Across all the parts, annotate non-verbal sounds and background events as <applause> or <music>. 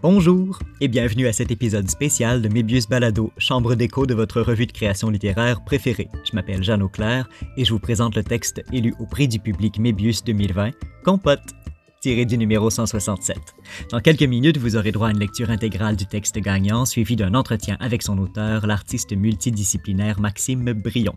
Bonjour et bienvenue à cet épisode spécial de Mébius Balado, chambre d'écho de votre revue de création littéraire préférée. Je m'appelle Jeanne Auclair et je vous présente le texte élu au prix du public Mébius 2020, Compote, tiré du numéro 167. Dans quelques minutes, vous aurez droit à une lecture intégrale du texte gagnant, suivi d'un entretien avec son auteur, l'artiste multidisciplinaire Maxime Brion.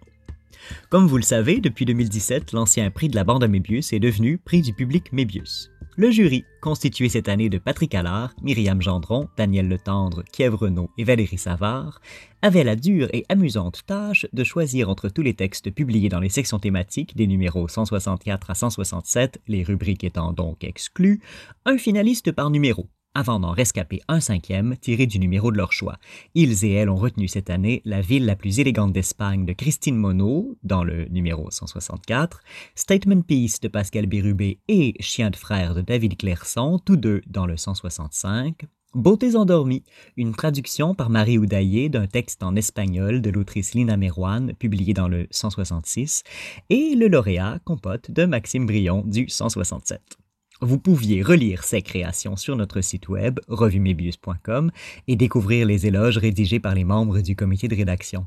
Comme vous le savez, depuis 2017, l'ancien prix de la bande à Mébius est devenu prix du public Mébius. Le jury, constitué cette année de Patrick Allard, Myriam Gendron, Daniel Letendre, Kiev Renaud et Valérie Savard, avait la dure et amusante tâche de choisir entre tous les textes publiés dans les sections thématiques des numéros 164 à 167, les rubriques étant donc exclues, un finaliste par numéro, avant d'en rescaper un cinquième tiré du numéro de leur choix. Ils et elles ont retenu cette année La ville la plus élégante d'Espagne de Christine Monod, dans le numéro 164, Statement Peace de Pascal Bérubé et Chien de frère de David Clairson, tous deux dans le 165, Beautés endormies, une traduction par Marie Oudaillé d'un texte en espagnol de l'autrice Lina Merouane, publié dans le 166, et le lauréat Compote de Maxime Brion du 167. Vous pouviez relire ces créations sur notre site web revumebius.com et découvrir les éloges rédigés par les membres du comité de rédaction.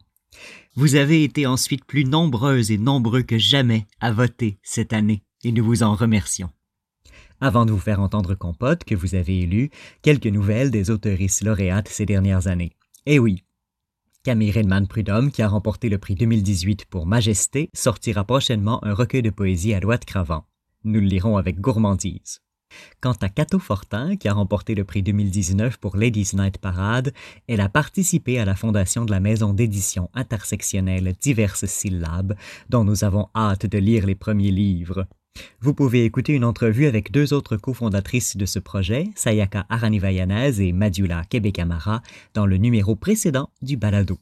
Vous avez été ensuite plus nombreuses et nombreux que jamais à voter cette année et nous vous en remercions. Avant de vous faire entendre Compote, que vous avez élu, quelques nouvelles des autoristes lauréates ces dernières années. Eh oui, Camille Redman Prudhomme, qui a remporté le prix 2018 pour Majesté, sortira prochainement un recueil de poésie à loi de Cravant. Nous le lirons avec gourmandise. Quant à Cato Fortin, qui a remporté le prix 2019 pour Ladies Night Parade, elle a participé à la fondation de la maison d'édition intersectionnelle Diverses Syllabes, dont nous avons hâte de lire les premiers livres. Vous pouvez écouter une entrevue avec deux autres cofondatrices de ce projet, Sayaka Aranivayanaz et Madula Kebekamara, dans le numéro précédent du balado.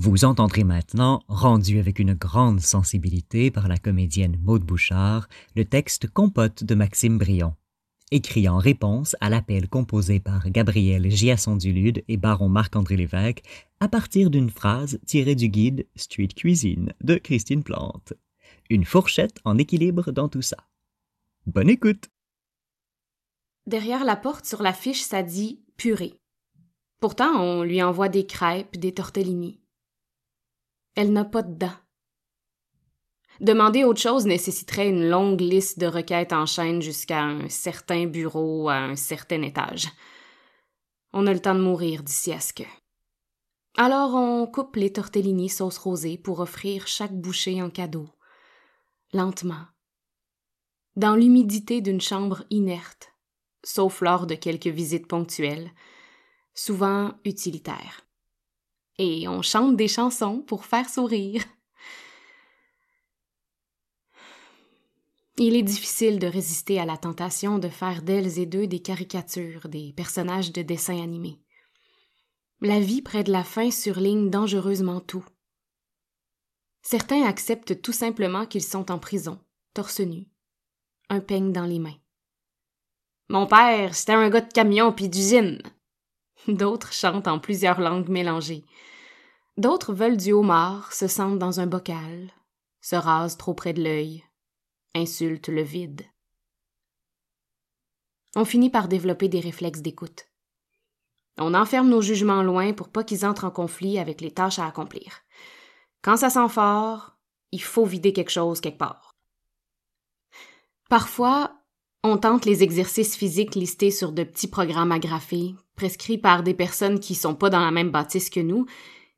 Vous entendrez maintenant, rendu avec une grande sensibilité par la comédienne Maude Bouchard, le texte Compote de Maxime Brion, écrit en réponse à l'appel composé par Gabriel Giasson-Dulude et baron Marc-André Lévesque à partir d'une phrase tirée du guide Street Cuisine de Christine Plante. Une fourchette en équilibre dans tout ça. Bonne écoute! Derrière la porte sur l'affiche, ça dit purée. Pourtant, on lui envoie des crêpes, des tortellini. Elle n'a pas de dents. Demander autre chose nécessiterait une longue liste de requêtes en chaîne jusqu'à un certain bureau à un certain étage. On a le temps de mourir d'ici à ce que. Alors on coupe les tortellini sauce rosée pour offrir chaque bouchée en cadeau, lentement, dans l'humidité d'une chambre inerte, sauf lors de quelques visites ponctuelles, souvent utilitaires et on chante des chansons pour faire sourire. Il est difficile de résister à la tentation de faire d'elles et d'eux des caricatures, des personnages de dessins animés. La vie près de la fin surligne dangereusement tout. Certains acceptent tout simplement qu'ils sont en prison, torse nu, un peigne dans les mains. Mon père, c'était un gars de camion puis d'usine. D'autres chantent en plusieurs langues mélangées. D'autres veulent du homard, se sentent dans un bocal, se rasent trop près de l'œil, insultent le vide. On finit par développer des réflexes d'écoute. On enferme nos jugements loin pour pas qu'ils entrent en conflit avec les tâches à accomplir. Quand ça sent fort, il faut vider quelque chose quelque part. Parfois, on tente les exercices physiques listés sur de petits programmes agrafés, prescrits par des personnes qui sont pas dans la même bâtisse que nous,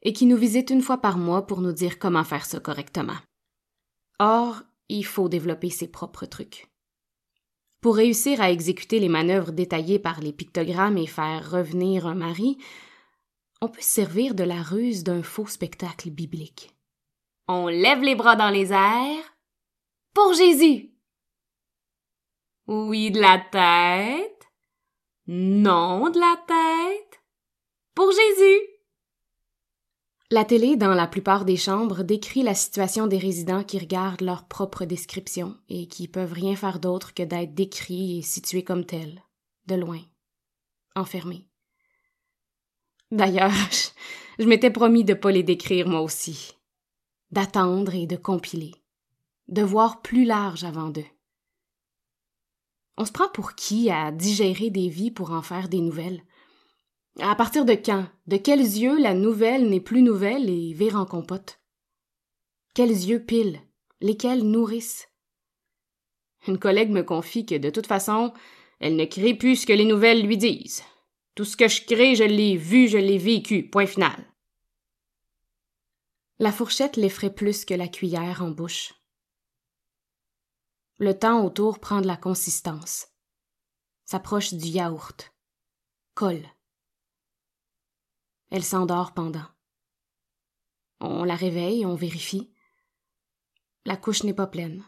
et qui nous visite une fois par mois pour nous dire comment faire ça correctement. Or, il faut développer ses propres trucs. Pour réussir à exécuter les manœuvres détaillées par les pictogrammes et faire revenir un mari, on peut se servir de la ruse d'un faux spectacle biblique. On lève les bras dans les airs. Pour Jésus! Oui, de la tête. Non, de la tête? Pour Jésus! La télé, dans la plupart des chambres, décrit la situation des résidents qui regardent leur propre description et qui peuvent rien faire d'autre que d'être décrits et situés comme tels, de loin, enfermés. D'ailleurs, <laughs> je, m'étais promis de pas les décrire moi aussi, d'attendre et de compiler, de voir plus large avant d'eux. On se prend pour qui à digérer des vies pour en faire des nouvelles? À partir de quand? De quels yeux la nouvelle n'est plus nouvelle et vire en compote? Quels yeux pile? Lesquels nourrissent? Une collègue me confie que de toute façon, elle ne crée plus ce que les nouvelles lui disent. Tout ce que je crée, je l'ai vu, je l'ai vécu. Point final. La fourchette l'effraie plus que la cuillère en bouche. Le temps autour prend de la consistance. S'approche du yaourt. Colle. Elle s'endort pendant. On la réveille, on vérifie. La couche n'est pas pleine.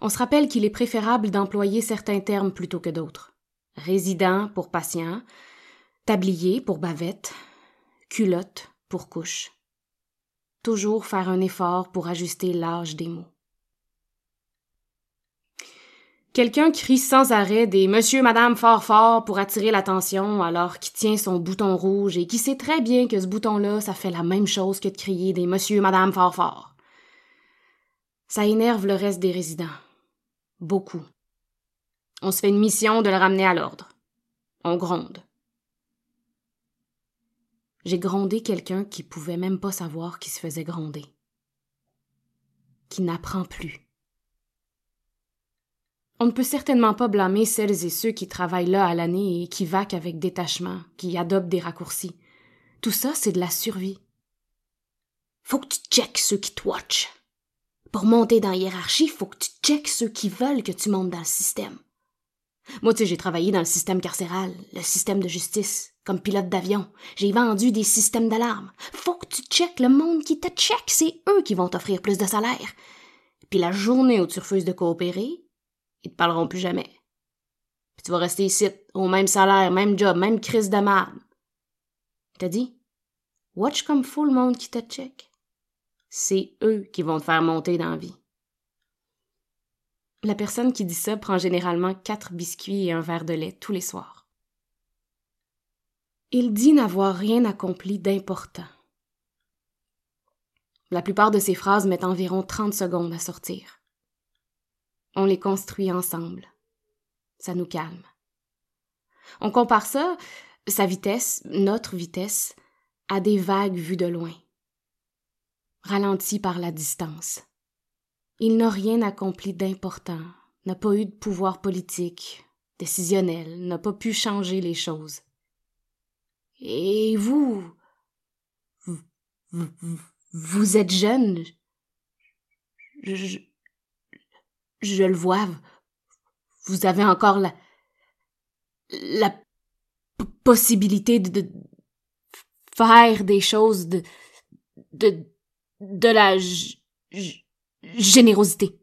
On se rappelle qu'il est préférable d'employer certains termes plutôt que d'autres. Résident pour patient, tablier pour bavette, culotte pour couche. Toujours faire un effort pour ajuster l'âge des mots. Quelqu'un crie sans arrêt des Monsieur, Madame fort fort pour attirer l'attention alors qu'il tient son bouton rouge et qui sait très bien que ce bouton-là, ça fait la même chose que de crier des Monsieur, Madame fort fort. Ça énerve le reste des résidents. Beaucoup. On se fait une mission de le ramener à l'ordre. On gronde. J'ai grondé quelqu'un qui pouvait même pas savoir qui se faisait gronder. Qui n'apprend plus on ne peut certainement pas blâmer celles et ceux qui travaillent là à l'année et qui vaquent avec détachement, qui adoptent des raccourcis. Tout ça, c'est de la survie. Faut que tu checkes ceux qui te watchent. Pour monter dans la hiérarchie, faut que tu checkes ceux qui veulent que tu montes dans le système. Moi, tu sais, j'ai travaillé dans le système carcéral, le système de justice, comme pilote d'avion. J'ai vendu des systèmes d'alarme. Faut que tu checkes le monde qui te check, c'est eux qui vont t'offrir plus de salaire. Puis la journée où tu refuses de coopérer, ils te parleront plus jamais. Tu vas rester ici, au même salaire, même job, même crise de merde. T'as dit? Watch comme fou le monde qui te check. C'est eux qui vont te faire monter dans la. La personne qui dit ça prend généralement quatre biscuits et un verre de lait tous les soirs. Il dit n'avoir rien accompli d'important. La plupart de ses phrases mettent environ 30 secondes à sortir. On les construit ensemble. Ça nous calme. On compare ça, sa vitesse, notre vitesse, à des vagues vues de loin, ralenties par la distance. Il n'a rien accompli d'important, n'a pas eu de pouvoir politique, décisionnel, n'a pas pu changer les choses. Et vous, vous, vous, êtes jeune? Je, je le vois. Vous avez encore la. possibilité de, faire des choses de. de. de la générosité.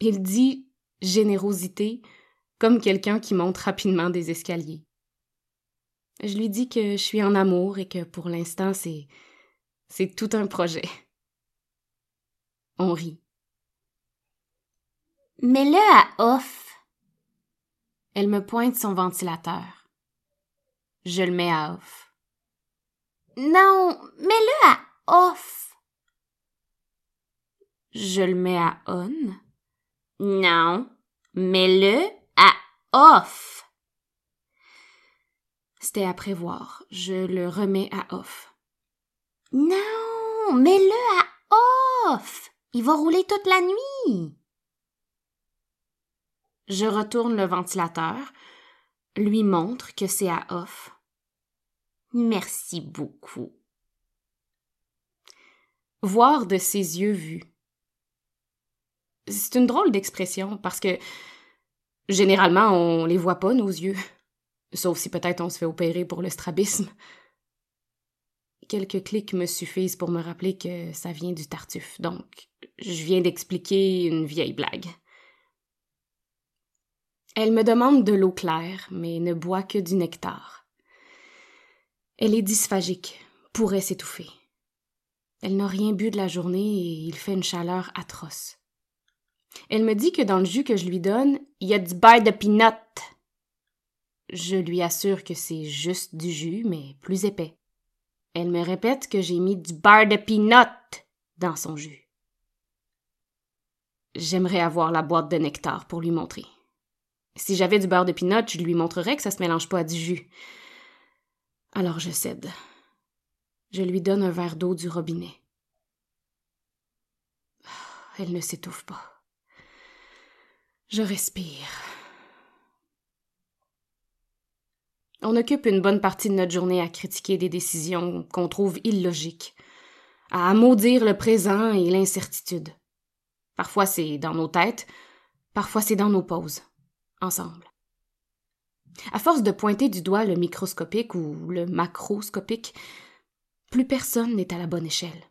Il dit générosité comme quelqu'un qui monte rapidement des escaliers. Je lui dis que je suis en amour et que pour l'instant c'est. c'est tout un projet. On rit. Mets-le à off. Elle me pointe son ventilateur. Je le mets à off. Non, mets-le à off. Je le mets à on. Non, mets-le à off. C'était à prévoir. Je le remets à off. Non, mets-le à off. Il va rouler toute la nuit. Je retourne le ventilateur, lui montre que c'est à off. Merci beaucoup. Voir de ses yeux vus. C'est une drôle d'expression parce que généralement on les voit pas nos yeux, sauf si peut-être on se fait opérer pour le strabisme. Quelques clics me suffisent pour me rappeler que ça vient du tartuffe, donc je viens d'expliquer une vieille blague. Elle me demande de l'eau claire, mais ne boit que du nectar. Elle est dysphagique, pourrait s'étouffer. Elle n'a rien bu de la journée et il fait une chaleur atroce. Elle me dit que dans le jus que je lui donne, il y a du beurre de pinot. Je lui assure que c'est juste du jus, mais plus épais. Elle me répète que j'ai mis du beurre de pinot dans son jus. j'aimerais avoir la boîte de nectar pour lui montrer. Si j'avais du beurre de pinot, je lui montrerais que ça se mélange pas à du jus. Alors je cède. Je lui donne un verre d'eau du robinet. Elle ne s'étouffe pas. Je respire. On occupe une bonne partie de notre journée à critiquer des décisions qu'on trouve illogiques, à maudire le présent et l'incertitude. Parfois c'est dans nos têtes, parfois c'est dans nos pauses, ensemble. À force de pointer du doigt le microscopique ou le macroscopique, plus personne n'est à la bonne échelle.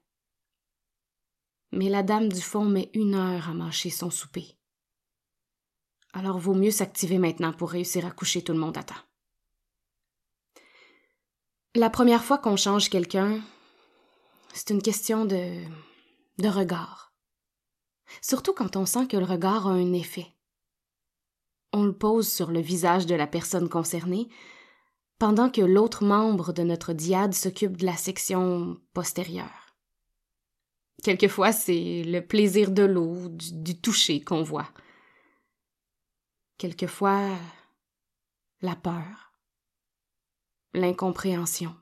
Mais la dame du fond met une heure à mâcher son souper. Alors vaut mieux s'activer maintenant pour réussir à coucher tout le monde à temps. La première fois qu'on change quelqu'un, c'est une question de, de regard. Surtout quand on sent que le regard a un effet. On le pose sur le visage de la personne concernée, pendant que l'autre membre de notre diade s'occupe de la section postérieure. Quelquefois, c'est le plaisir de l'eau, du, toucher qu'on voit. Quelquefois, la peur l'incompréhension.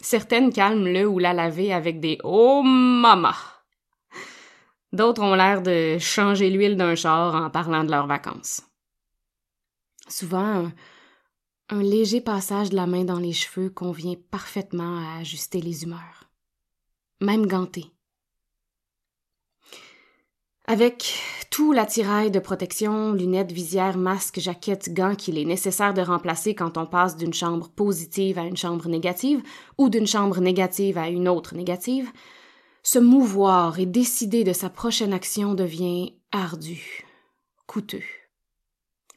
Certaines calment le ou la laver avec des Oh mama! D'autres ont l'air de changer l'huile d'un char en parlant de leurs vacances. Souvent, un, léger passage de la main dans les cheveux convient parfaitement à ajuster les humeurs. Même ganté. Avec tout l'attirail de protection, lunettes, visière, masque, jaquette, gants qu'il est nécessaire de remplacer quand on passe d'une chambre positive à une chambre négative ou d'une chambre négative à une autre négative, se mouvoir et décider de sa prochaine action devient ardu, coûteux.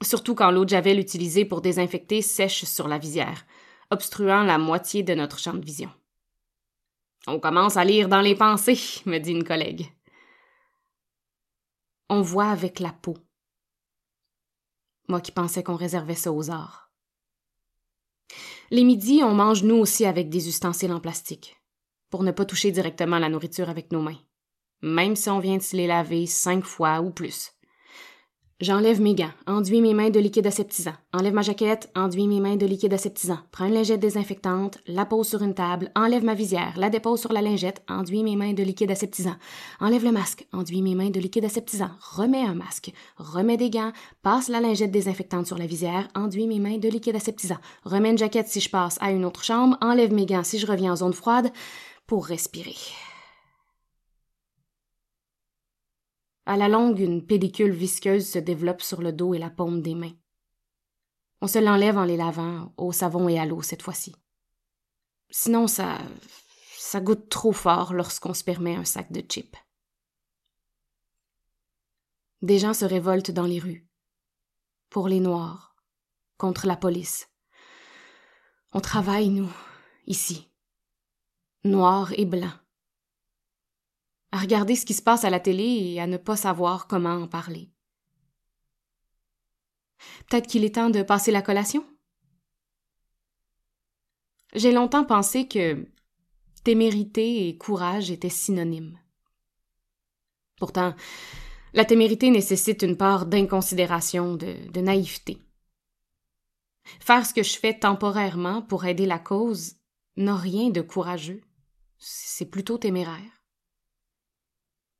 Surtout quand l'eau de javel utilisée pour désinfecter sèche sur la visière, obstruant la moitié de notre champ de vision. On commence à lire dans les pensées, me dit une collègue on voit avec la peau. Moi qui pensais qu'on réservait ça aux arts. Les midis, on mange nous aussi avec des ustensiles en plastique, pour ne pas toucher directement la nourriture avec nos mains, même si on vient de se les laver cinq fois ou plus. J'enlève mes gants, enduis mes mains de liquide aseptisant. Enlève ma jaquette, enduis mes mains de liquide aseptisant. Prends une lingette désinfectante, la pose sur une table, enlève ma visière, la dépose sur la lingette, enduis mes mains de liquide aseptisant. Enlève le masque, enduis mes mains de liquide aseptisant. Remets un masque, remets des gants, passe la lingette désinfectante sur la visière, enduis mes mains de liquide aseptisant. Remets une jaquette si je passe à une autre chambre, enlève mes gants si je reviens en zone froide pour respirer. À la longue, une pellicule visqueuse se développe sur le dos et la paume des mains. On se l'enlève en les lavant, au savon et à l'eau cette fois-ci. Sinon, ça. ça goûte trop fort lorsqu'on se permet un sac de chips. Des gens se révoltent dans les rues. Pour les Noirs. Contre la police. On travaille, nous, ici. Noirs et blancs à regarder ce qui se passe à la télé et à ne pas savoir comment en parler. Peut-être qu'il est temps de passer la collation? J'ai longtemps pensé que témérité et courage étaient synonymes. Pourtant, la témérité nécessite une part d'inconsidération, de, de naïveté. Faire ce que je fais temporairement pour aider la cause n'a rien de courageux. C'est plutôt téméraire.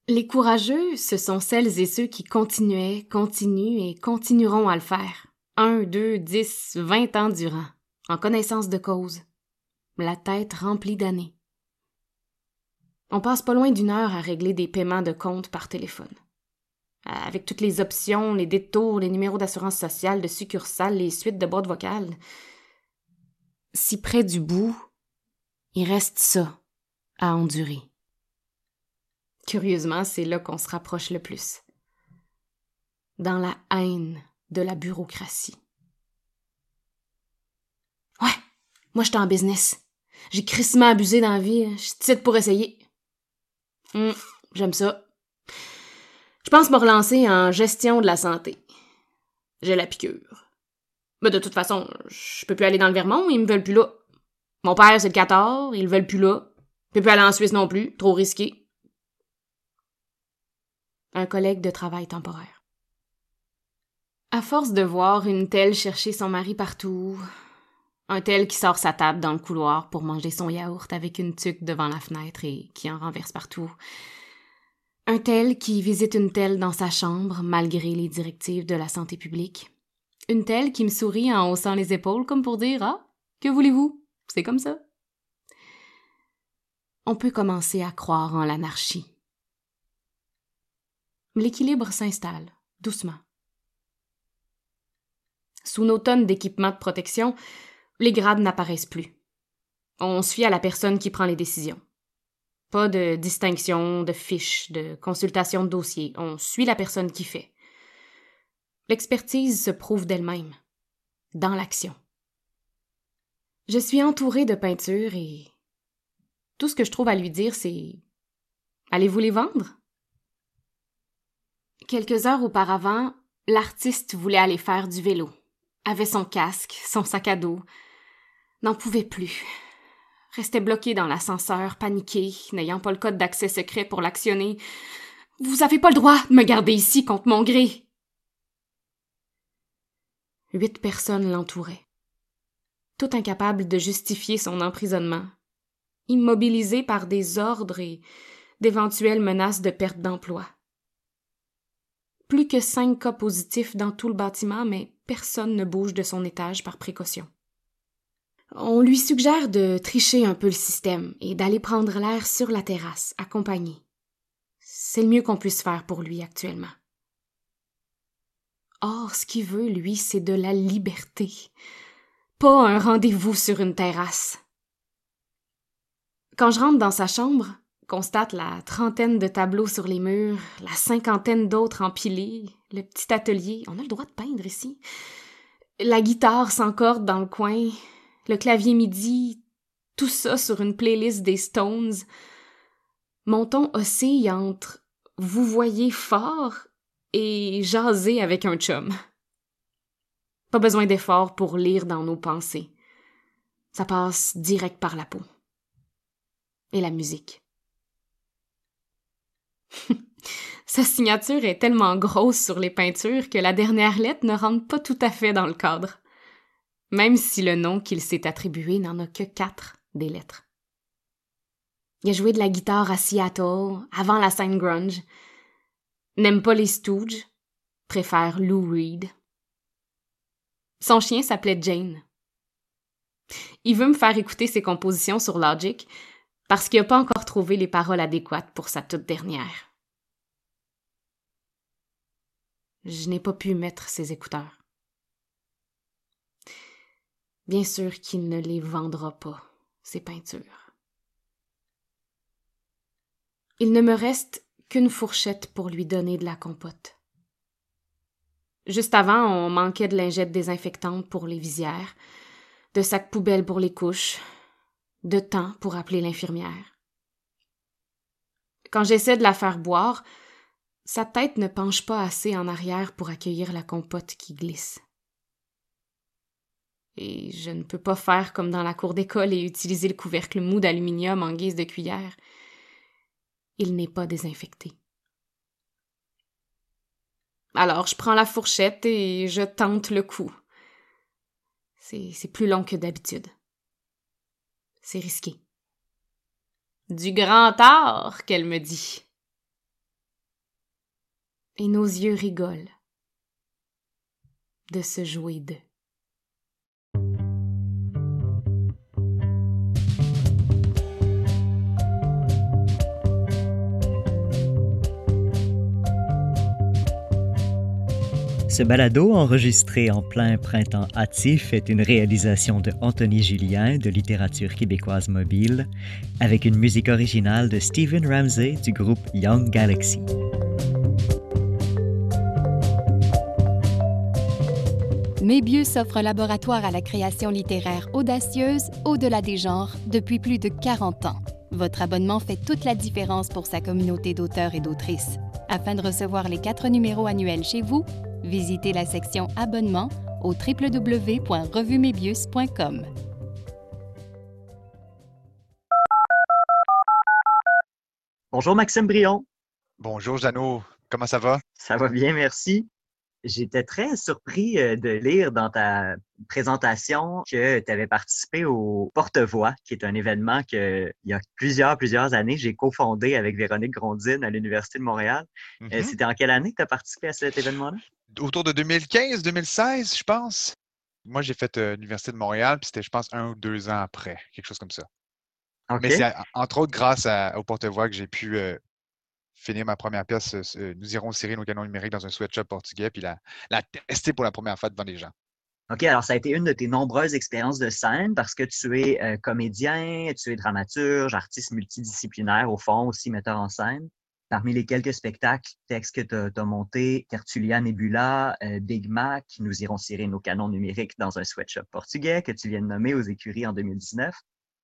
Les courageux, ce sont celles et ceux qui continuaient, continuent et continueront à le faire. Un, deux, dix, vingt ans durant, en connaissance de cause, la tête remplie d'années. On passe pas loin d'une heure à régler des paiements de compte par téléphone. Avec toutes les options, les détours, les numéros d'assurance sociale, de succursale, les suites de boîtes vocales. Si près du bout, il reste ça à endurer. Curieusement, c'est là qu'on se rapproche le plus. Dans la haine de la bureaucratie. Ouais, moi j'étais en business. J'ai crissement abusé dans la vie. Je suis pour essayer. Hum, j'aime ça. Je pense me relancer en gestion de la santé. J'ai la piqûre. Mais de toute façon, je peux plus aller dans le Vermont, ils me veulent plus là. Mon père, c'est le 14, ils le veulent plus là. Peux plus aller en Suisse non plus, trop risqué. un collègue de travail temporaire. À force de voir une telle chercher son mari partout, un tel qui sort sa table dans le couloir pour manger son yaourt avec une tuque devant la fenêtre et qui en renverse partout, un tel qui visite une telle dans sa chambre malgré les directives de la santé publique, une telle qui me sourit en haussant les épaules comme pour dire Ah, que voulez-vous? C'est comme ça. On peut commencer à croire en l'anarchie. L'équilibre s'installe, doucement. Sous nos tonnes d'équipements de protection, les grades n'apparaissent plus. On fie à la personne qui prend les décisions. Pas de distinction, de fiches, de consultation de dossier. On suit la personne qui fait. L'expertise se prouve d'elle-même, dans l'action. Je suis entourée de peintures et tout ce que je trouve à lui dire, c'est Allez-vous les vendre? Quelques heures auparavant, l'artiste voulait aller faire du vélo, avait son casque, son sac à dos, n'en pouvait plus. Restait bloqué dans l'ascenseur, paniqué, n'ayant pas le code d'accès secret pour l'actionner. Vous avez pas le droit de me garder ici contre mon gré. Huit personnes l'entouraient, tout incapables de justifier son emprisonnement, immobilisées par des ordres et d'éventuelles menaces de perte d'emploi. Plus que cinq cas positifs dans tout le bâtiment, mais personne ne bouge de son étage par précaution. On lui suggère de tricher un peu le système et d'aller prendre l'air sur la terrasse, accompagné. C'est le mieux qu'on puisse faire pour lui actuellement. Or, ce qu'il veut, lui, c'est de la liberté. Pas un rendez-vous sur une terrasse. Quand je rentre dans sa chambre, constate la trentaine de tableaux sur les murs, la cinquantaine d'autres empilés, le petit atelier, on a le droit de peindre ici, la guitare sans corde dans le coin, le clavier MIDI, tout ça sur une playlist des Stones. Mon ton oscille entre vous voyez fort et jaser avec un chum. Pas besoin d'effort pour lire dans nos pensées. Ça passe direct par la peau. Et la musique. <laughs> Sa signature est tellement grosse sur les peintures que la dernière lettre ne rentre pas tout à fait dans le cadre. Même si le nom qu'il s'est attribué n'en a que quatre des lettres. Il a joué de la guitare à Seattle, avant la scène grunge, n'aime pas les Stooges, préfère Lou Reed. Son chien s'appelait Jane. Il veut me faire écouter ses compositions sur Logic parce qu'il n'a pas encore trouvé les paroles adéquates pour sa toute dernière. Je n'ai pas pu mettre ses écouteurs. Bien sûr qu'il ne les vendra pas, ces peintures. Il ne me reste qu'une fourchette pour lui donner de la compote. Juste avant, on manquait de lingettes désinfectantes pour les visières, de sacs poubelles pour les couches, de temps pour appeler l'infirmière. Quand j'essaie de la faire boire, sa tête ne penche pas assez en arrière pour accueillir la compote qui glisse. Et je ne peux pas faire comme dans la cour d'école et utiliser le couvercle mou d'aluminium en guise de cuillère il n'est pas désinfecté. Alors je prends la fourchette et je tente le coup. C'est plus long que d'habitude. C'est risqué. Du grand art, qu'elle me dit. Et nos yeux rigolent de se jouer d'eux. Ce balado, enregistré en plein printemps hâtif, est une réalisation de Anthony Julien de Littérature québécoise mobile, avec une musique originale de Stephen Ramsey du groupe Young Galaxy. Mébius offre un laboratoire à la création littéraire audacieuse au-delà des genres depuis plus de 40 ans. Votre abonnement fait toute la différence pour sa communauté d'auteurs et d'autrices. Afin de recevoir les quatre numéros annuels chez vous, Visitez la section Abonnement au www.revumebius.com. Bonjour Maxime Brion. Bonjour Jeannot. Comment ça va? Ça va bien, merci. J'étais très surpris euh, de lire dans ta présentation que tu avais participé au Porte-Voix, qui est un événement que, il y a plusieurs, plusieurs années, j'ai cofondé avec Véronique Grondine à l'Université de Montréal. Euh, Mhm. C'était en quelle année que tu as participé à cet événement-là? Autour de 2015-2016, je pense. Moi, j'ai fait euh, l'Université de Montréal, puis c'était, je pense, un ou deux ans après, quelque chose comme ça. Mais c'est entre autres grâce à- au porte-voix que j'ai pu euh, finir ma première pièce. euh, euh, Nous irons cirer nos canons numériques dans un sweatshop portugais, puis la, tester pour la première fois devant les gens. OK, alors ça a été une de tes nombreuses expériences de scène parce que tu es euh, comédien, tu es dramaturge, artiste multidisciplinaire, au fond, aussi metteur en scène. Parmi les quelques spectacles, textes que tu as, montés, Tertulia Nebula, Big Mac, Nous irons cirer nos canons numériques dans un sweatshop portugais que tu viens de nommer aux écuries en 2019.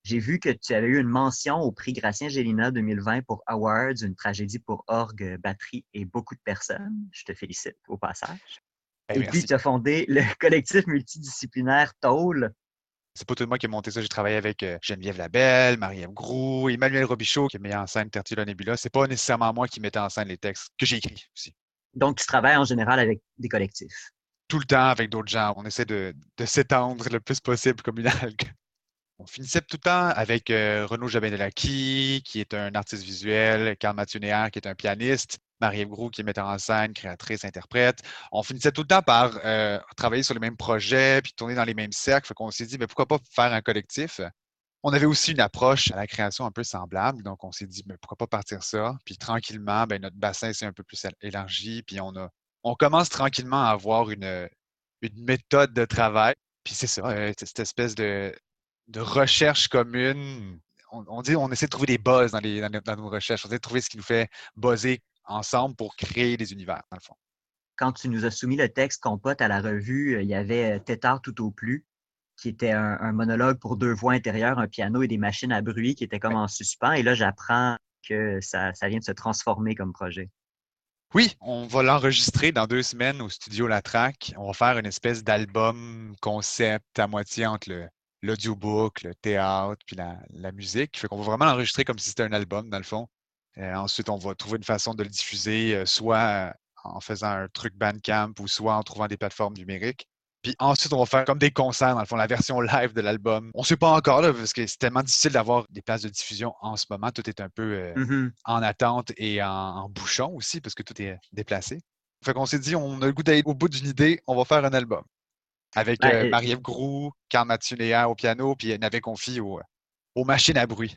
J'ai vu que tu avais eu une mention au prix Gracien Gélina 2020 pour Awards, une tragédie pour orgue, batterie et beaucoup de personnes. Je te félicite au passage. Eh, Et merci. puis, tu as fondé le <laughs> collectif multidisciplinaire Toll. C'est pas tout moi qui ai monté ça. J'ai travaillé avec euh, Geneviève Labelle, Marie-Ève Groux, Emmanuel Robichaud qui met en scène Tertula Nebula. C'est pas nécessairement moi qui mettais en scène les textes que j'ai écrits aussi. Donc, tu travailles en général avec des collectifs? Tout le temps avec d'autres gens. On essaie de, de s'étendre le plus possible comme une algue. On finissait tout le temps avec euh, Renaud Jabenelaki, qui est un artiste visuel, Carl Mathieu Néer, qui est un pianiste, Marie-Ève qui est metteur en scène, créatrice, interprète. On finissait tout le temps par euh, travailler sur les mêmes projets, puis tourner dans les mêmes cercles. Fait qu'on s'est dit, mais pourquoi pas faire un collectif? On avait aussi une approche à la création un peu semblable, donc on s'est dit, mais pourquoi pas partir ça? Puis tranquillement, ben, notre bassin s'est un peu plus élargi, puis on a, on commence tranquillement à avoir une, méthode de travail. Puis c'est ça, euh, cette espèce de, de recherche commune. On, on dit, on essaie de trouver des buzz dans, les, dans, nos- dans nos recherches. On essaie de trouver ce qui nous fait buzzer ensemble pour créer des univers, dans le fond. Quand tu nous as soumis le texte Compote à la revue, euh, il y avait euh, Tétard tout au plus, qui était un, un monologue pour deux voix intérieures, un piano et des machines à bruit qui était comme en suspens. Et là, j'apprends que ça, ça vient de se transformer comme projet. Oui, on va l'enregistrer dans deux semaines au studio La Traque. On va faire une espèce d'album concept à moitié entre le- l'audiobook, le théâtre, puis la, la musique. Fait qu'on va vraiment l'enregistrer comme si c'était un album, dans le fond. Euh, ensuite, on va trouver une façon de le diffuser, euh, soit euh, en faisant un truc Bandcamp ou soit en trouvant des plateformes numériques. Puis ensuite, on va faire comme des concerts, dans le fond, la version live de l'album. On ne sait pas encore, là, parce que c'est tellement difficile d'avoir des places de diffusion en ce moment. Tout est un peu euh, Mhm. en attente et en, en bouchon aussi, parce que tout est déplacé. Fait qu'on s'est dit, on a le goût d'aller au bout d'une idée, on va faire un album. Avec euh, euh, Marie-Ève Groux, Carl au piano, puis Navet Confi au, aux machines à bruit.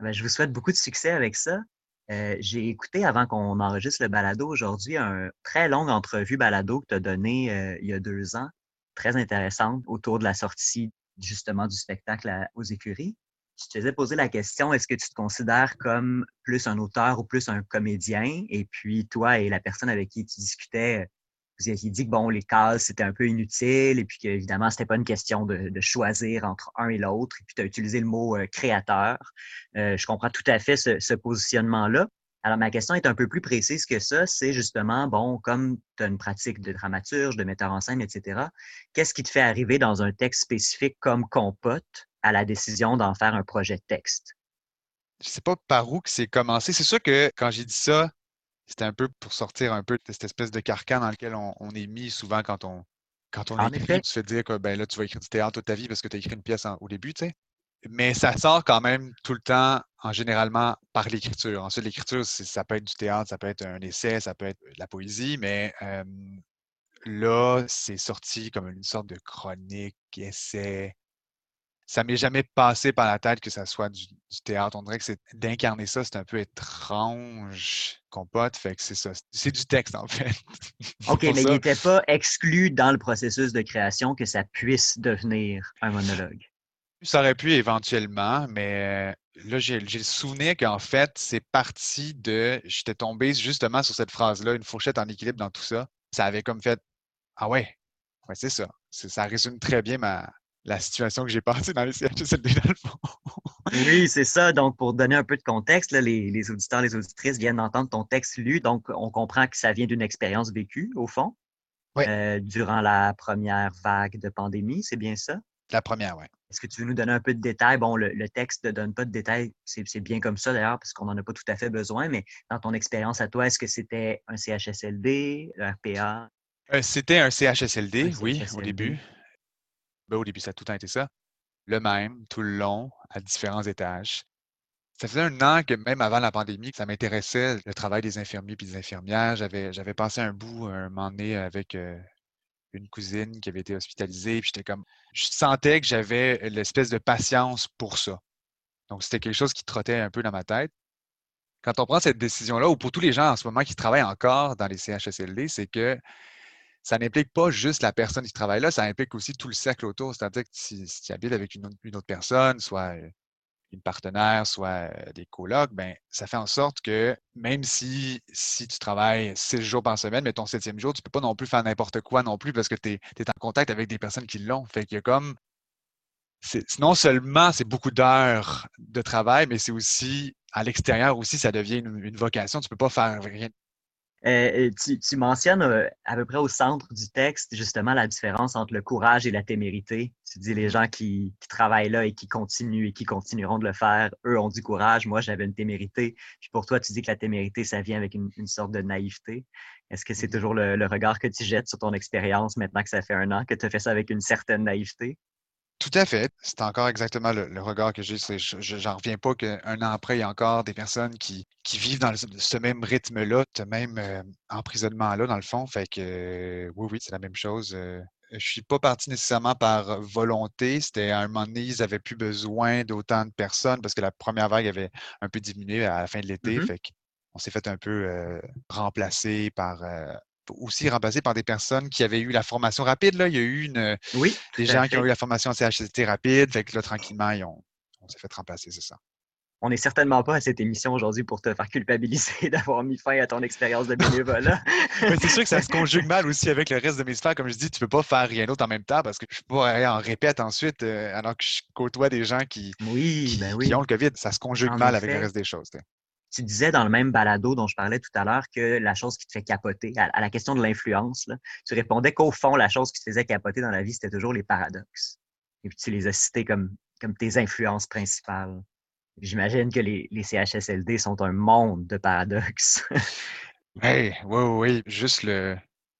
Ben, je vous souhaite beaucoup de succès avec ça. Euh, J'ai écouté, avant qu'on enregistre le balado aujourd'hui, un très longue entrevue balado que tu as donnée euh, il y a deux ans, très intéressante, autour de la sortie justement du spectacle à- aux écuries. Je te faisais poser la question, est-ce que tu te considères comme plus un auteur ou plus un comédien? Et puis toi et la personne avec qui tu discutais, vous aviez dit que bon, les cases, c'était un peu inutile et puis qu'évidemment, c'était pas une question de, choisir entre un et l'autre. Et puis tu as utilisé le mot euh, créateur. Euh, je comprends tout à fait ce, ce positionnement-là. Alors, ma question est un peu plus précise que ça. C'est justement, bon, comme tu as une pratique de dramaturge, de metteur en scène, etc., qu'est-ce qui te fait arriver dans un texte spécifique comme Compote à la décision d'en faire un projet de texte? Je sais pas par où que c'est commencé. C'est sûr que quand j'ai dit ça, c'était un peu pour sortir un peu de cette espèce de carcan dans lequel on, on est mis souvent quand on, quand on En écrit. effet. Tu te fais dire que ben là, tu vas écrire du théâtre toute ta vie parce que tu as écrit une pièce en- au début, tu sais. Mais ça sort quand même tout le temps, en généralement, par l'écriture. Ensuite, l'écriture, ça peut être du théâtre, ça peut être un essai, ça peut être de la poésie, mais euh, là, c'est sorti comme une sorte de chronique, essai. Ça m'est jamais passé par la tête que ça soit du, du théâtre. On dirait que c'est d'incarner ça, c'est un peu étrange, compote. Fait que c'est ça. C'est du texte, en fait. <laughs> OK, mais il n'était pas exclu dans le processus de création que ça puisse devenir un monologue. Ça aurait pu éventuellement, mais là, j'ai le souvenir qu'en fait, c'est parti de. J'étais tombé justement sur cette phrase-là, une fourchette en équilibre dans tout ça. Ça avait comme fait Ah ouais, ouais, c'est ça. Ça résume très bien ma, la situation que j'ai passée dans les CHSLD, dans le fond. Oui, c'est ça. Donc, pour donner un peu de contexte, là, les, les auditeurs, les auditrices viennent d'entendre ton texte lu. Donc, on comprend que ça vient d'une expérience vécue, au fond, euh, durant la première vague de pandémie. C'est bien ça? La première, oui. Est-ce que tu veux nous donner un peu de détails? Bon, le, texte ne donne pas de détails, c'est bien comme ça d'ailleurs, parce qu'on n'en a pas tout à fait besoin, mais dans ton expérience à toi, est-ce que c'était un CHSLD, un RPA? Euh, c'était un CHSLD, oui, au début. Au début, ça a tout le été ça. Le même, tout le long, à différents étages. Ça faisait un an que même avant la pandémie, que ça m'intéressait, le travail des infirmiers et des infirmières. J'avais, passé un bout un moment donné avec euh, une cousine qui avait été hospitalisée. Puis j'étais comme, je sentais que j'avais l'espèce de patience pour ça. Donc, c'était quelque chose qui trottait un peu dans ma tête. Quand on prend cette décision-là, ou pour tous les gens en ce moment qui travaillent encore dans les CHSLD, c'est que ça n'implique pas juste la personne qui travaille là, ça implique aussi tout le cercle autour. C'est-à-dire que si, tu habites avec une autre, personne, soit euh, une partenaire, soit euh, des colocs, ben, ça fait en sorte que même si, si tu travailles six jours par semaine, mais ton septième jour, tu ne peux pas non plus faire n'importe quoi non plus parce que tu es, en contact avec des personnes qui l'ont. Fait qu'il y a comme. Non seulement c'est beaucoup d'heures de travail, mais c'est aussi à l'extérieur aussi, ça devient une, vocation. Tu ne peux pas faire rien euh, tu, mentionnes euh, à peu près au centre du texte justement la différence entre le courage et la témérité. Tu dis les gens qui, travaillent là et qui continuent et qui continueront de le faire, eux ont du courage. Moi, j'avais une témérité. Puis pour toi, tu dis que la témérité, ça vient avec une, sorte de naïveté. Est-ce que c'est mm-hmm. toujours le, le, regard que tu jettes sur ton expérience maintenant que ça fait un an, que tu as fait ça avec une certaine naïveté? Tout à fait. C'est encore exactement le, regard que j'ai. Je n'en reviens pas qu'un an après, il y a encore des personnes qui, qui vivent dans ce même rythme-là, ce même euh, emprisonnement-là, dans le fond. Fait que euh, oui, oui, c'est la même chose. Euh, je ne suis pas parti nécessairement par volonté. C'était à un moment donné, ils n'avaient plus besoin d'autant de personnes parce que la première vague avait un peu diminué à la fin de l'été. Mm-hmm. Fait on s'est fait un peu remplacer par aussi remplacé par des personnes qui avaient eu la formation rapide. Là. Il y a eu une, oui, des gens qui ont eu la formation en CHST rapide. Fait que là, tranquillement, on s'est fait remplacer, c'est ça. On n'est certainement pas à cette émission aujourd'hui pour te faire culpabiliser <laughs> d'avoir mis fin à ton expérience de bénévolat. <laughs> c'est sûr que ça se conjugue mal aussi avec le reste de mes sphères. Comme je dis, tu ne peux pas faire rien d'autre en même temps parce que je ne peux pas aller en répète ensuite euh, alors que je côtoie des gens qui, oui, ben oui. qui ont le COVID. Ça se conjugue mal avec le reste des choses tu disais dans le même balado dont je parlais tout à l'heure que la chose qui te fait capoter, à, la question de l'influence, tu répondais qu'au fond, la chose qui te faisait capoter dans la vie, c'était toujours les paradoxes. Et puis tu les as cités comme, comme tes influences principales. J'imagine que les, les, CHSLD sont un monde de paradoxes. <laughs> oui, oui, oui. Juste le,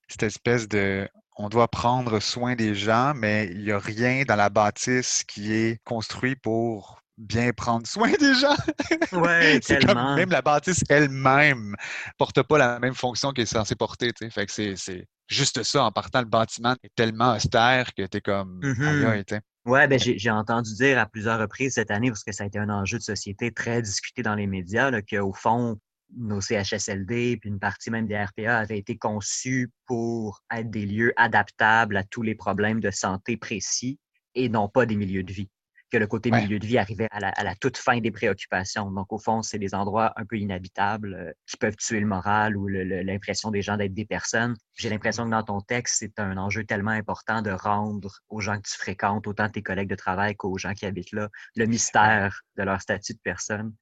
cette espèce de on doit prendre soin des gens, mais il n'y a rien dans la bâtisse qui est construit pour bien prendre soin des gens. <laughs> Ouais, tellement. même la bâtisse elle-même porte pas la même fonction qu'elle est censée porter. Fait que c'est juste ça. En partant, le bâtiment est tellement austère que tu es comme. Mm Ouais, ben j'ai entendu dire à plusieurs reprises cette année, parce que ça a été un enjeu de société très discuté dans les médias, qu'au fond, nos CHSLD, puis une partie même des RPA avaient été conçus pour être des lieux adaptables à tous les problèmes de santé précis et non pas des milieux de vie que le côté milieu de vie arrivait à la, toute fin des préoccupations. Donc, au fond, c'est des endroits un peu inhabitables euh, qui peuvent tuer le moral ou l'impression des gens d'être des personnes. J'ai l'impression que dans ton texte, c'est un enjeu tellement important de rendre aux gens que tu fréquentes, autant tes collègues de travail qu'aux gens qui habitent là, le mystère de leur statut de personne.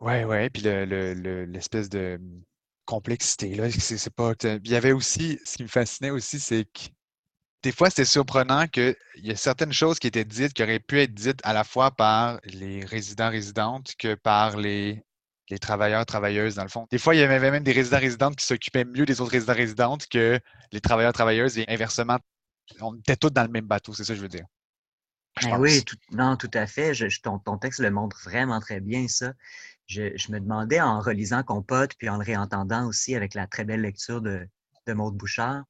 Oui, oui. Puis l'espèce de complexité, là, c'est pas. Il y avait aussi, ce qui me fascinait aussi, c'est que des fois, c'était surprenant qu'il y a certaines choses qui étaient dites, qui auraient pu être dites à la fois par les résidents résidentes que par les, les travailleurs travailleuses, dans le fond. Des fois, il y avait même des résidents résidentes qui s'occupaient mieux des autres résidents résidentes que les travailleurs travailleuses et inversement. On était tous dans le même bateau, c'est ça que je veux dire. Ben oui, non, tout à fait. ton, texte le montre vraiment très bien, ça. Je, me demandais en relisant Compote, puis en le réentendant aussi avec la très belle lecture de, de Maude Bouchard,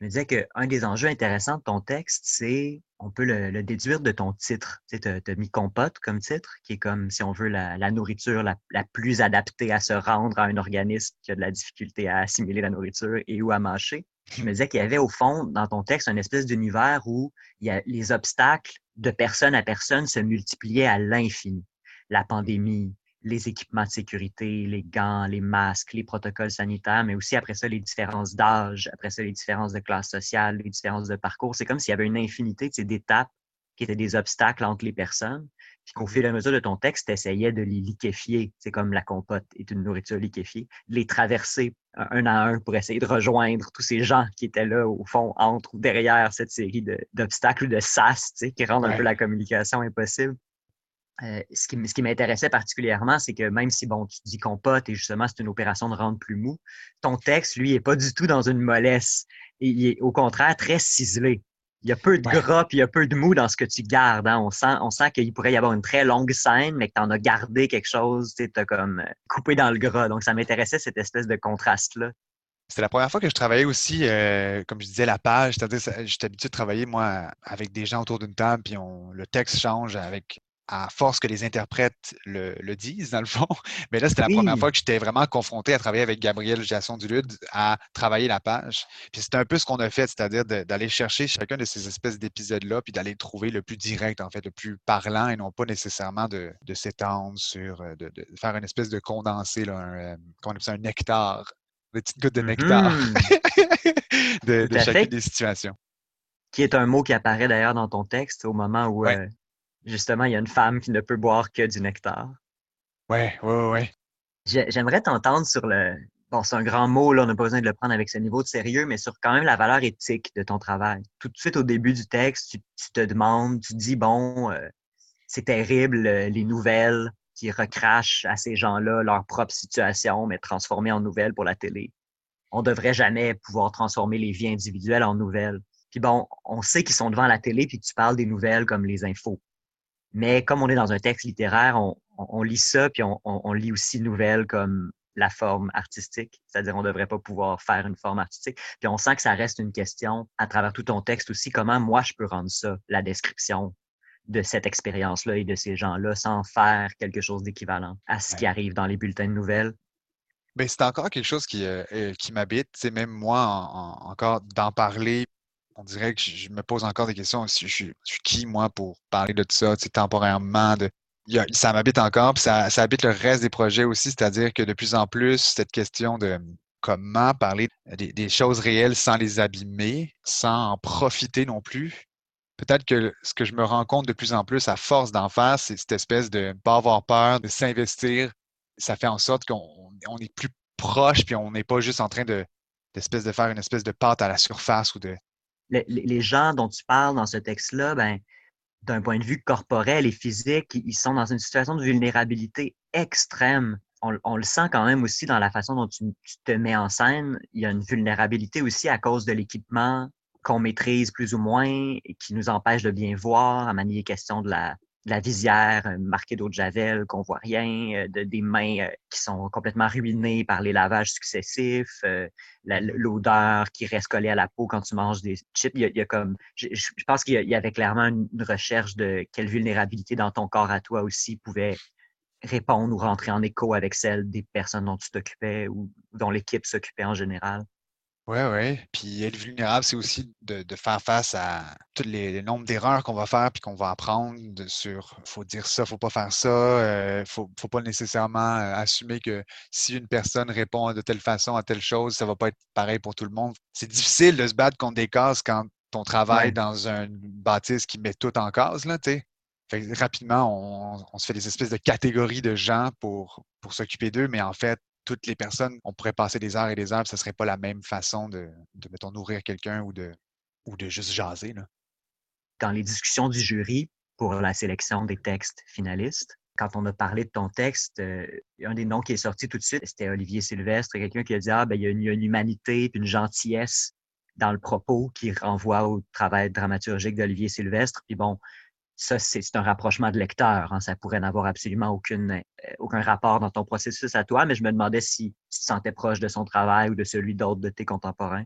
je me disais qu'un des enjeux intéressants de ton texte, c'est, on peut le, déduire de ton titre. Tu sais, as, mis compote comme titre, qui est comme, si on veut, la, nourriture la, plus adaptée à se rendre à un organisme qui a de la difficulté à assimiler la nourriture et ou à mâcher. Je me disais qu'il y avait au fond, dans ton texte, une espèce d'univers où il les obstacles de personne à personne se multipliaient à l'infini. La pandémie, les équipements de sécurité, les gants, les masques, les protocoles sanitaires, mais aussi après ça, les différences d'âge, après ça, les différences de classe sociale, les différences de parcours. C'est comme s'il y avait une infinité d'étapes qui étaient des obstacles entre les personnes. puis qu'au fur et à mesure de ton texte, tu essayais de les liquéfier. C'est comme la compote est une nourriture liquéfiée, de les traverser un à un pour essayer de rejoindre tous ces gens qui étaient là, au fond, entre ou derrière cette série d'obstacles ou de sas qui rendent un peu la communication impossible. Euh, ce qui, ce qui m'intéressait particulièrement, c'est que même si bon, tu dis compote et justement c'est une opération de rendre plus mou, ton texte, lui, n'est pas du tout dans une mollesse. Il est au contraire très ciselé. Il y a peu de gras puis il y a peu de mou dans ce que tu gardes. Hein. On sent, on sent qu'il pourrait y avoir une très longue scène, mais que tu en as gardé quelque chose, tu as comme euh, coupé dans le gras. Donc, ça m'intéressait cette espèce de contraste-là. C'était la première fois que je travaillais aussi, euh, comme je disais, la page. C'est-à-dire, j'étais habitué de travailler, moi, avec des gens autour d'une table, puis on, le texte change avec à force que les interprètes le, disent, dans le fond. <laughs> Mais là, c'était la première fois que j'étais vraiment confronté à travailler avec Gabriel Jasson-Dulude, à travailler la page. Puis c'était un peu ce qu'on a fait, c'est-à-dire d'aller chercher chacun de ces espèces d'épisodes-là, puis d'aller trouver le plus direct, en fait, le plus parlant, et non pas nécessairement de, s'étendre sur, euh, de, faire une espèce de condensé, là, un, euh, on appelle ça, un nectar, une petite goutte de nectar mm-hmm. <laughs> de, chacune des situations. Qui est un mot qui apparaît d'ailleurs dans ton texte au moment où euh, justement, il y a une femme qui ne peut boire que du nectar. Ouais, ouais, ouais. J'aimerais t'entendre sur le. Bon, c'est un grand mot, là, on n'a pas besoin de le prendre avec ce niveau de sérieux, mais sur quand même la valeur éthique de ton travail. Tout de suite au début du texte, tu, te demandes, tu dis, bon, euh, c'est terrible, euh, les nouvelles qui recrachent à ces gens-là leur propre situation, mais transformées en nouvelles pour la télé. On devrait jamais pouvoir transformer les vies individuelles en nouvelles. Puis bon, on sait qu'ils sont devant la télé, puis tu parles des nouvelles comme les infos. Mais comme on est dans un texte littéraire, on, lit ça, puis on, lit aussi une nouvelle comme la forme artistique, c'est-à-dire on ne devrait pas pouvoir faire une forme artistique. Puis on sent que ça reste une question à travers tout ton texte aussi, comment moi je peux rendre ça, la description de cette expérience-là et de ces gens-là, sans faire quelque chose d'équivalent à ce qui arrive dans les bulletins de nouvelles? Bien, c'est encore quelque chose qui, euh, euh, qui m'habite. C'est même moi, encore d'en parler, on dirait que je me pose encore des questions. Je, suis qui, moi, pour parler de tout ça, temporairement? De, ça m'habite encore, puis ça, habite le reste des projets aussi, c'est-à-dire que de plus en plus, cette question de comment parler des, choses réelles sans les abîmer, sans en profiter non plus. Peut-être que ce que je me rends compte de plus en plus à force d'en faire, c'est cette espèce de ne pas avoir peur, de s'investir. Ça fait en sorte qu'on est plus proche, puis on n'est pas juste en train de, d'espèce de faire une espèce de pâte à la surface ou de, les, gens dont tu parles dans ce texte-là, ben, d'un point de vue corporel et physique, ils sont dans une situation de vulnérabilité extrême. On, le sent quand même aussi dans la façon dont tu, te mets en scène. Il y a une vulnérabilité aussi à cause de l'équipement qu'on maîtrise plus ou moins et qui nous empêche de bien voir, à manier question de la, de la visière euh, marquée d'eau de javel, qu'on voit rien, euh, de, des mains euh, qui sont complètement ruinées par les lavages successifs, l'odeur qui reste collée à la peau quand tu manges des chips. Il y a, comme, je, pense qu'il y, avait clairement une, recherche de quelle vulnérabilité dans ton corps à toi aussi pouvait répondre ou rentrer en écho avec celle des personnes dont tu t'occupais ou dont l'équipe s'occupait en général. Oui, oui. Puis être vulnérable, c'est aussi de, faire face à tous les, nombres d'erreurs qu'on va faire puis qu'on va apprendre de, sur faut dire ça, faut pas faire ça. Euh, faut, faut pas nécessairement euh, assumer que si une personne répond de telle façon à telle chose, ça va pas être pareil pour tout le monde. C'est difficile de se battre contre des cases quand on travaille dans une bâtisse qui met tout en case, là, tu sais. rapidement, on, on, se fait des espèces de catégories de gens pour, pour s'occuper d'eux, mais en fait, toutes les personnes, on pourrait passer des heures et des heures, ce ne serait pas la même façon de, mettons, nourrir quelqu'un ou de, ou de juste jaser. Là. Dans les discussions du jury pour la sélection des textes finalistes, quand on a parlé de ton texte, euh, un des noms qui est sorti tout de suite, c'était Olivier Sylvestre, quelqu'un qui a dit Ah, ben, il y a une, humanité et une gentillesse dans le propos qui renvoie au travail dramaturgique d'Olivier Sylvestre. Puis bon, ça, c'est un rapprochement de lecteur. Hein. Ça pourrait n'avoir absolument aucune, euh, aucun rapport dans ton processus à toi, mais je me demandais si tu te sentais proche de son travail ou de celui d'autres de tes contemporains.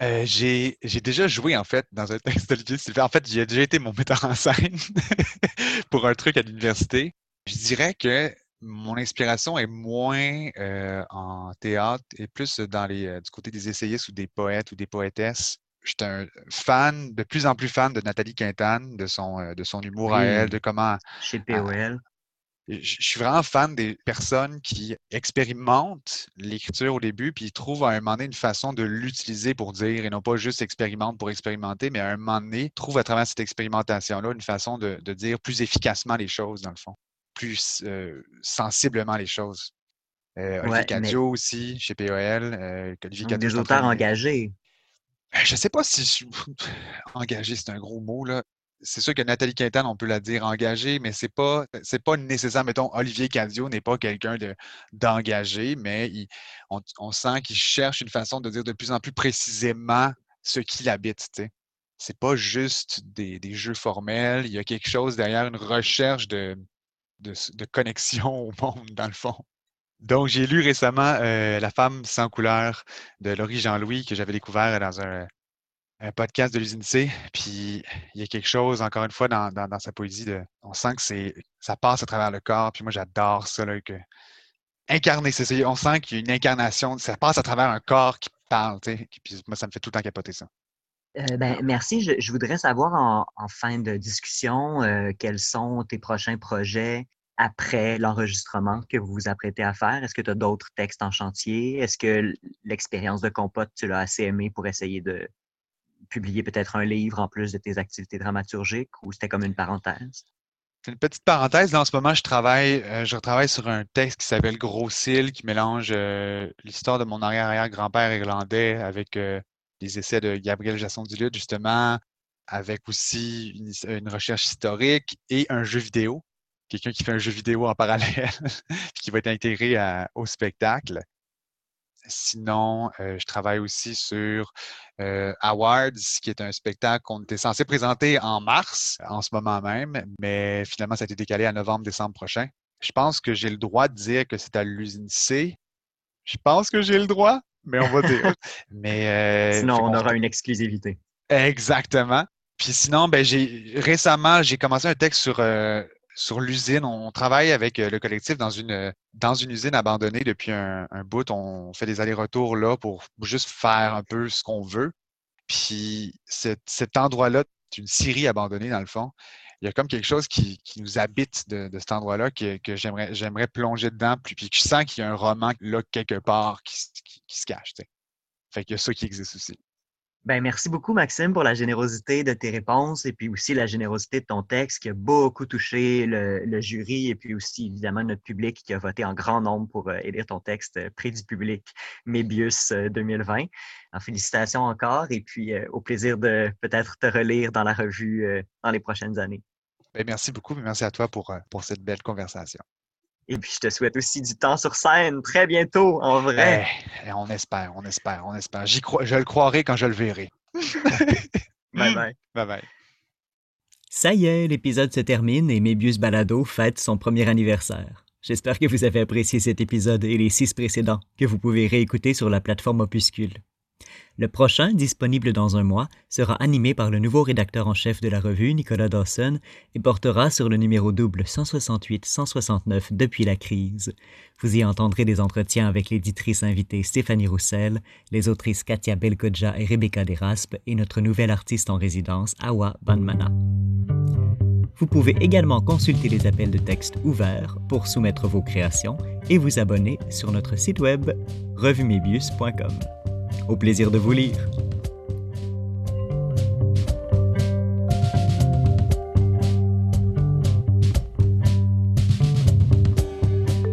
Euh, j'ai déjà joué, en fait, dans un texte d'Olivier Sylvain. En fait, j'ai déjà été mon metteur en scène <laughs> pour un truc à l'université. Je dirais que mon inspiration est moins euh, en théâtre et plus dans les, du côté des essayistes ou des poètes ou des poétesses j'étais un fan, de plus en plus fan de Nathalie Quintane, de son, euh, de son humour à elle, de comment. Chez POL. je suis vraiment fan des personnes qui expérimentent l'écriture au début, puis ils trouvent à un moment donné une façon de l'utiliser pour dire, et non pas juste expérimente pour expérimenter, mais à un moment donné, trouvent à travers cette expérimentation-là une façon de, dire plus efficacement les choses, dans le fond, plus euh, sensiblement les choses. Euh, Olivier Cadio aussi, chez POL. Euh, des auteurs engagés. Ben, je ne sais pas si <laughs> engagé, c'est un gros mot, c'est sûr que Nathalie Quintan, on peut la dire engagée, mais c'est pas, c'est pas nécessaire. Mettons, Olivier Cadio n'est pas quelqu'un d'engagé, mais on, sent qu'il cherche une façon de dire de plus en plus précisément ce qu'il habite. Ce C'est pas juste des, jeux formels. Il y a quelque chose derrière une recherche de, de, connexion au monde, dans le fond. Donc, j'ai lu récemment euh, La femme sans couleur de Laurie Jean-Louis que j'avais découvert dans un, podcast de l'usine. Puis il y a quelque chose, encore une fois, dans, sa poésie, de, on sent que c'est ça passe à travers le corps. Puis moi, j'adore ça. Là, que, incarner, c'est On sent qu'il y a une incarnation, ça passe à travers un corps qui parle. Puis moi, ça me fait tout le temps capoter ça. Euh, ben, merci. Je, voudrais savoir en, fin de discussion euh, quels sont tes prochains projets? Après l'enregistrement que vous vous apprêtez à faire? Est-ce que tu as d'autres textes en chantier? Est-ce que l'expérience de compote, tu l'as assez aimé pour essayer de, publier peut-être un livre en plus de tes activités dramaturgiques ou c'était comme une parenthèse? C'est une petite parenthèse. en ce moment, je travaille, euh, je travaille sur un texte qui s'appelle Gros qui mélange euh, l'histoire de mon arrière-arrière-grand-père irlandais avec euh, les essais de Gabriel Jasson-Duluth, justement, avec aussi une, recherche historique et un jeu vidéo. Quelqu'un qui fait un jeu vidéo en parallèle, <laughs> qui va être intégré au spectacle. Sinon, euh, je travaille aussi sur euh, Awards, qui est un spectacle qu'on était censé présenter en mars, en ce moment même, mais finalement, ça a été décalé à novembre-décembre prochain. Je pense que j'ai le droit de dire que c'est à l'usine C. Je pense que j'ai le droit, mais on va dire. <laughs> mais, euh, sinon, on aura une exclusivité. Exactement. Puis sinon, ben, j'ai récemment, j'ai commencé un texte sur sur l'usine. On travaille avec euh, le collectif dans une, euh, dans une usine abandonnée depuis un, bout. On fait des allers-retours là pour juste faire un peu ce qu'on veut. Puis cet, endroit-là, c'est une scierie abandonnée dans le fond. Il y a comme quelque chose qui, nous habite de, cet endroit-là que, que j'aimerais, j'aimerais plonger dedans. Puis, puis je sens qu'il y a un roman là quelque part qui, se cache. Fait qu'il y a ça qui existe aussi. Ben, merci beaucoup, Maxime, pour la générosité de tes réponses et puis aussi la générosité de ton texte qui a beaucoup touché le, jury et puis aussi, évidemment, notre public qui a voté en grand nombre pour euh, élire ton texte euh, près du public Mébius 2020. Euh, en félicitations encore et puis au plaisir de peut-être te relire dans la revue dans les prochaines années. Ben, merci beaucoup merci à toi pour, pour cette belle conversation. Et puis, je te souhaite aussi du temps sur scène très bientôt, en vrai. Eh, eh, on espère, on espère, on espère. J'y crois, je le croirai quand je le verrai. <laughs> bye bye. <laughs> Bye bye. Ça y est, l'épisode se termine et Mébius Balado fête son premier anniversaire. J'espère que vous avez apprécié cet épisode et les six précédents, que vous pouvez réécouter sur la plateforme Opuscule. Le prochain, disponible dans un mois, sera animé par le nouveau rédacteur en chef de la revue, Nicolas Dawson, et portera sur le numéro double 168-169 depuis la crise. Vous y entendrez des entretiens avec l'éditrice invitée Stéphanie Roussel, les autrices Katia Belkodja et Rebecca Deraspe et notre nouvelle artiste en résidence, Awa Banmana. Vous pouvez également consulter les appels de texte ouverts pour soumettre vos créations et vous abonner sur notre site web revumebius.com. Au plaisir de vous lire.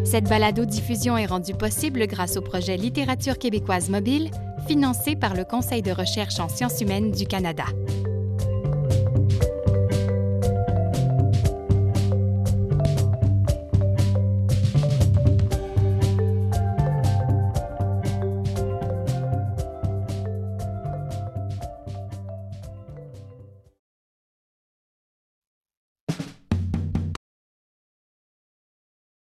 Cette balado-diffusion est rendue possible grâce au projet Littérature québécoise mobile, financé par le Conseil de recherche en sciences humaines du Canada.